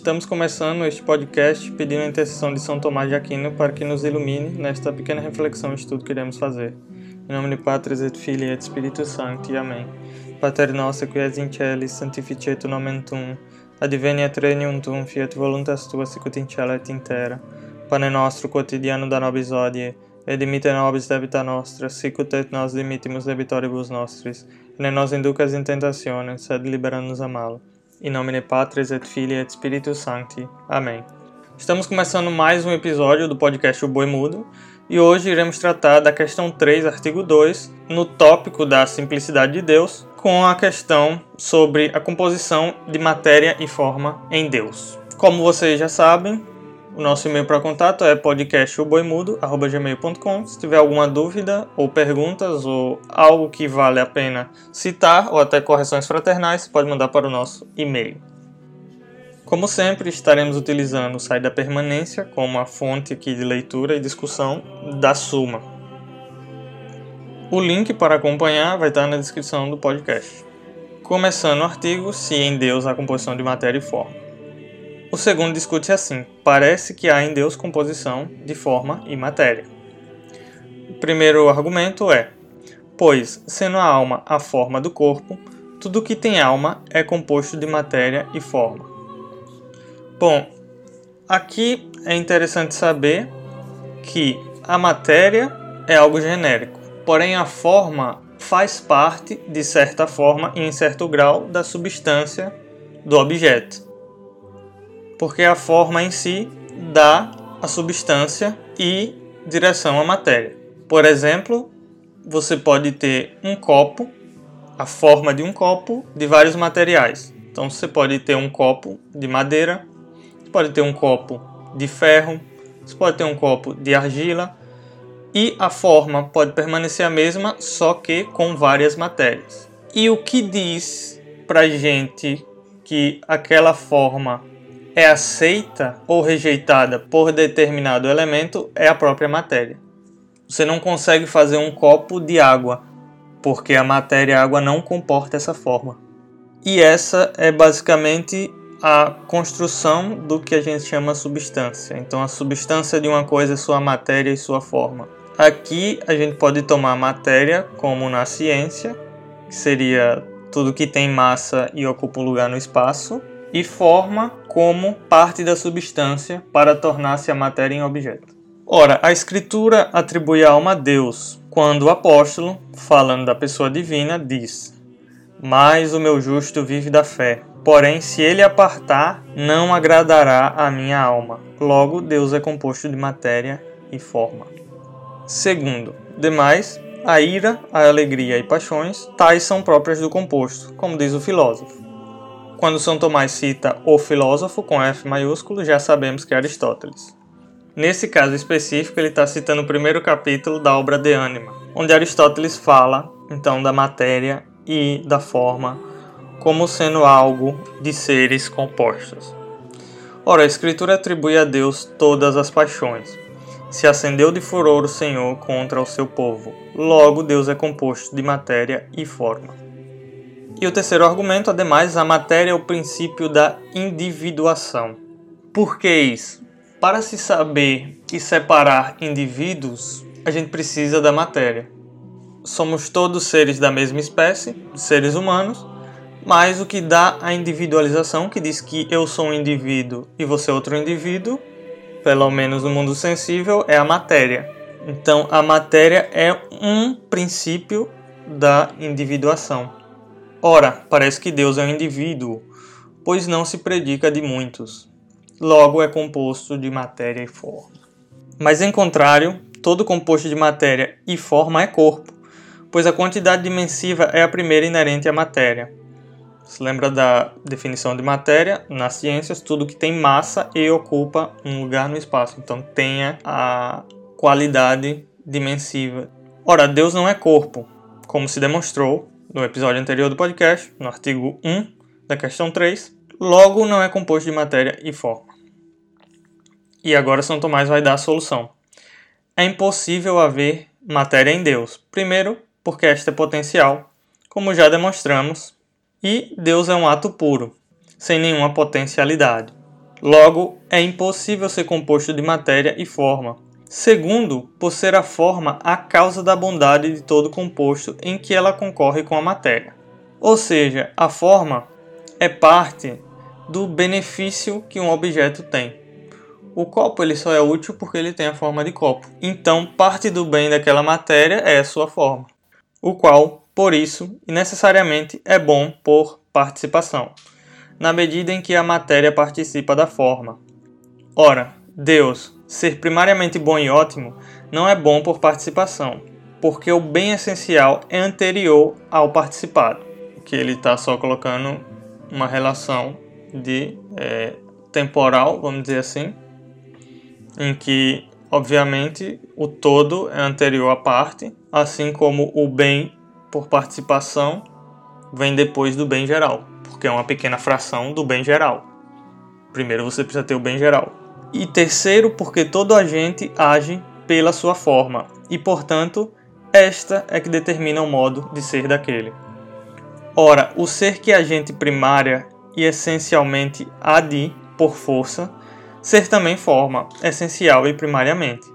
Estamos começando este podcast pedindo a intercessão de São Tomás de Aquino para que nos ilumine nesta pequena reflexão e estudo que iremos fazer. Em nome de Patris et Filii et Spiritus Sancti. Amém. Pater noster qui es in celis, sanctificetur nomen tuum, adveniat regnum tuum, fiat voluntas tua sicut in cielo et in terra. Pane nostro quotidiano da nobis hodie, et dimite nobis debita nostra, sicut et nos dimittimus debitoribus nostris, et ne nos inducas in tentationes, sed libera-nos a malo. Em nome de Patris et Filii et Spiritus Sancti. Amém. Estamos começando mais um episódio do podcast O Boi Mudo e hoje iremos tratar da questão 3, artigo 2, no tópico da simplicidade de Deus, com a questão sobre a composição de matéria e forma em Deus. Como vocês já sabem, o nosso e-mail para contato é podcastoboimudo.gmail.com. Se tiver alguma dúvida ou perguntas ou algo que vale a pena citar ou até correções fraternais, pode mandar para o nosso e-mail. Como sempre, estaremos utilizando o site da permanência como a fonte aqui de leitura e discussão da Suma. O link para acompanhar vai estar na descrição do podcast. Começando o artigo Se em Deus a composição de matéria e forma. O segundo discute assim: parece que há em Deus composição de forma e matéria. O primeiro argumento é: pois, sendo a alma a forma do corpo, tudo que tem alma é composto de matéria e forma. Bom, aqui é interessante saber que a matéria é algo genérico, porém a forma faz parte, de certa forma e em certo grau, da substância do objeto porque a forma em si dá a substância e direção à matéria. Por exemplo, você pode ter um copo, a forma de um copo de vários materiais. Então você pode ter um copo de madeira, você pode ter um copo de ferro, você pode ter um copo de argila e a forma pode permanecer a mesma, só que com várias matérias. E o que diz pra gente que aquela forma é aceita ou rejeitada por determinado elemento é a própria matéria. Você não consegue fazer um copo de água, porque a matéria água não comporta essa forma. E essa é basicamente a construção do que a gente chama substância. Então, a substância de uma coisa é sua matéria e sua forma. Aqui a gente pode tomar matéria como na ciência, que seria tudo que tem massa e ocupa um lugar no espaço, e forma como parte da substância para tornar-se a matéria em objeto. Ora, a Escritura atribui a alma a Deus, quando o apóstolo, falando da pessoa divina, diz: Mas o meu justo vive da fé. Porém, se ele apartar, não agradará a minha alma. Logo, Deus é composto de matéria e forma. Segundo, demais, a ira, a alegria e paixões, tais são próprias do composto, como diz o filósofo. Quando São Tomás cita o filósofo com F maiúsculo, já sabemos que é Aristóteles. Nesse caso específico, ele está citando o primeiro capítulo da obra De Anima, onde Aristóteles fala então da matéria e da forma como sendo algo de seres compostos. Ora, a Escritura atribui a Deus todas as paixões. Se acendeu de furor o Senhor contra o seu povo. Logo, Deus é composto de matéria e forma. E o terceiro argumento, ademais, a matéria é o princípio da individuação. Por que isso? Para se saber e separar indivíduos, a gente precisa da matéria. Somos todos seres da mesma espécie, seres humanos, mas o que dá a individualização, que diz que eu sou um indivíduo e você é outro indivíduo, pelo menos no mundo sensível, é a matéria. Então, a matéria é um princípio da individuação. Ora, parece que Deus é um indivíduo, pois não se predica de muitos. Logo é composto de matéria e forma. Mas em contrário, todo composto de matéria e forma é corpo, pois a quantidade dimensiva é a primeira inerente à matéria. Se lembra da definição de matéria? Nas ciências, tudo que tem massa e ocupa um lugar no espaço. Então tenha a qualidade dimensiva. Ora, Deus não é corpo, como se demonstrou no episódio anterior do podcast, no artigo 1 da questão 3, logo não é composto de matéria e forma. E agora São Tomás vai dar a solução. É impossível haver matéria em Deus. Primeiro, porque esta é potencial, como já demonstramos, e Deus é um ato puro, sem nenhuma potencialidade. Logo, é impossível ser composto de matéria e forma. Segundo, por ser a forma a causa da bondade de todo composto em que ela concorre com a matéria. Ou seja, a forma é parte do benefício que um objeto tem. O copo ele só é útil porque ele tem a forma de copo. Então, parte do bem daquela matéria é a sua forma, o qual, por isso, necessariamente é bom por participação, na medida em que a matéria participa da forma. Ora, Deus, ser primariamente bom e ótimo, não é bom por participação, porque o bem essencial é anterior ao participado, que ele está só colocando uma relação de é, temporal, vamos dizer assim, em que, obviamente, o todo é anterior à parte, assim como o bem por participação vem depois do bem geral, porque é uma pequena fração do bem geral. Primeiro você precisa ter o bem geral. E terceiro, porque todo agente age pela sua forma, e portanto, esta é que determina o modo de ser daquele. Ora, o ser que é agente primária e essencialmente há de, por força, ser também forma, essencial e primariamente.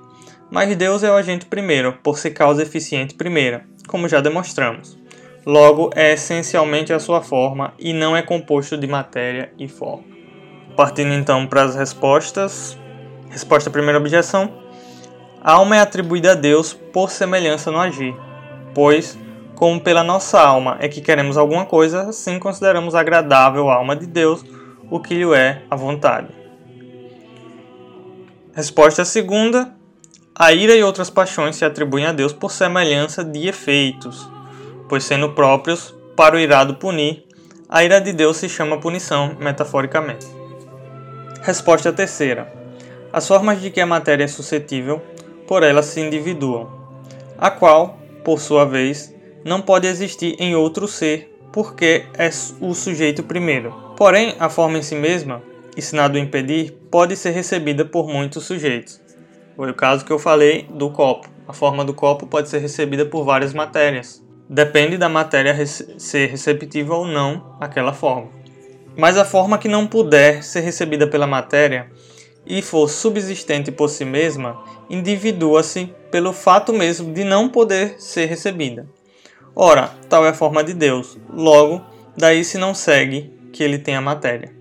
Mas Deus é o agente primeiro, por ser causa eficiente primeira, como já demonstramos. Logo, é essencialmente a sua forma e não é composto de matéria e forma. Partindo então para as respostas. Resposta à primeira objeção: a alma é atribuída a Deus por semelhança no agir, pois, como pela nossa alma é que queremos alguma coisa, assim consideramos agradável a alma de Deus o que lhe é a vontade. Resposta segunda: a ira e outras paixões se atribuem a Deus por semelhança de efeitos, pois sendo próprios para o irado punir, a ira de Deus se chama punição, metaforicamente. Resposta terceira: as formas de que a matéria é suscetível, por ela se individuam, a qual, por sua vez, não pode existir em outro ser, porque é o sujeito primeiro. Porém, a forma em si mesma, e se nada o impedir, pode ser recebida por muitos sujeitos. Foi o caso que eu falei do copo. A forma do copo pode ser recebida por várias matérias. Depende da matéria ser receptiva ou não àquela forma. Mas a forma que não puder ser recebida pela matéria e for subsistente por si mesma, individua-se pelo fato mesmo de não poder ser recebida. Ora, tal é a forma de Deus, logo, daí se não segue que ele tem a matéria.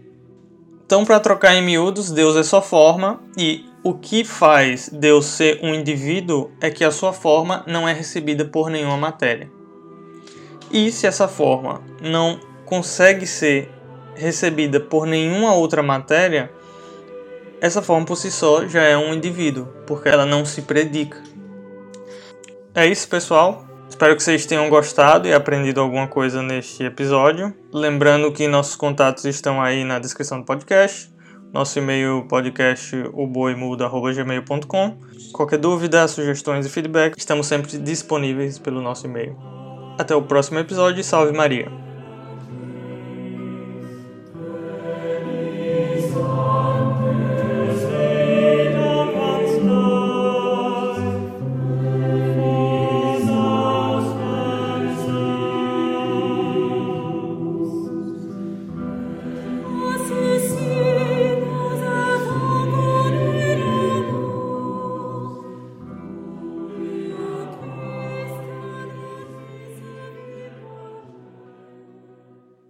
Então, para trocar em miúdos, Deus é só forma e o que faz Deus ser um indivíduo é que a sua forma não é recebida por nenhuma matéria. E se essa forma não consegue ser recebida por nenhuma outra matéria, essa forma por si só já é um indivíduo, porque ela não se predica. É isso, pessoal. Espero que vocês tenham gostado e aprendido alguma coisa neste episódio. Lembrando que nossos contatos estão aí na descrição do podcast. Nosso e-mail podcast oboimudo.gmail.com Qualquer dúvida, sugestões e feedback, estamos sempre disponíveis pelo nosso e-mail. Até o próximo episódio e salve Maria!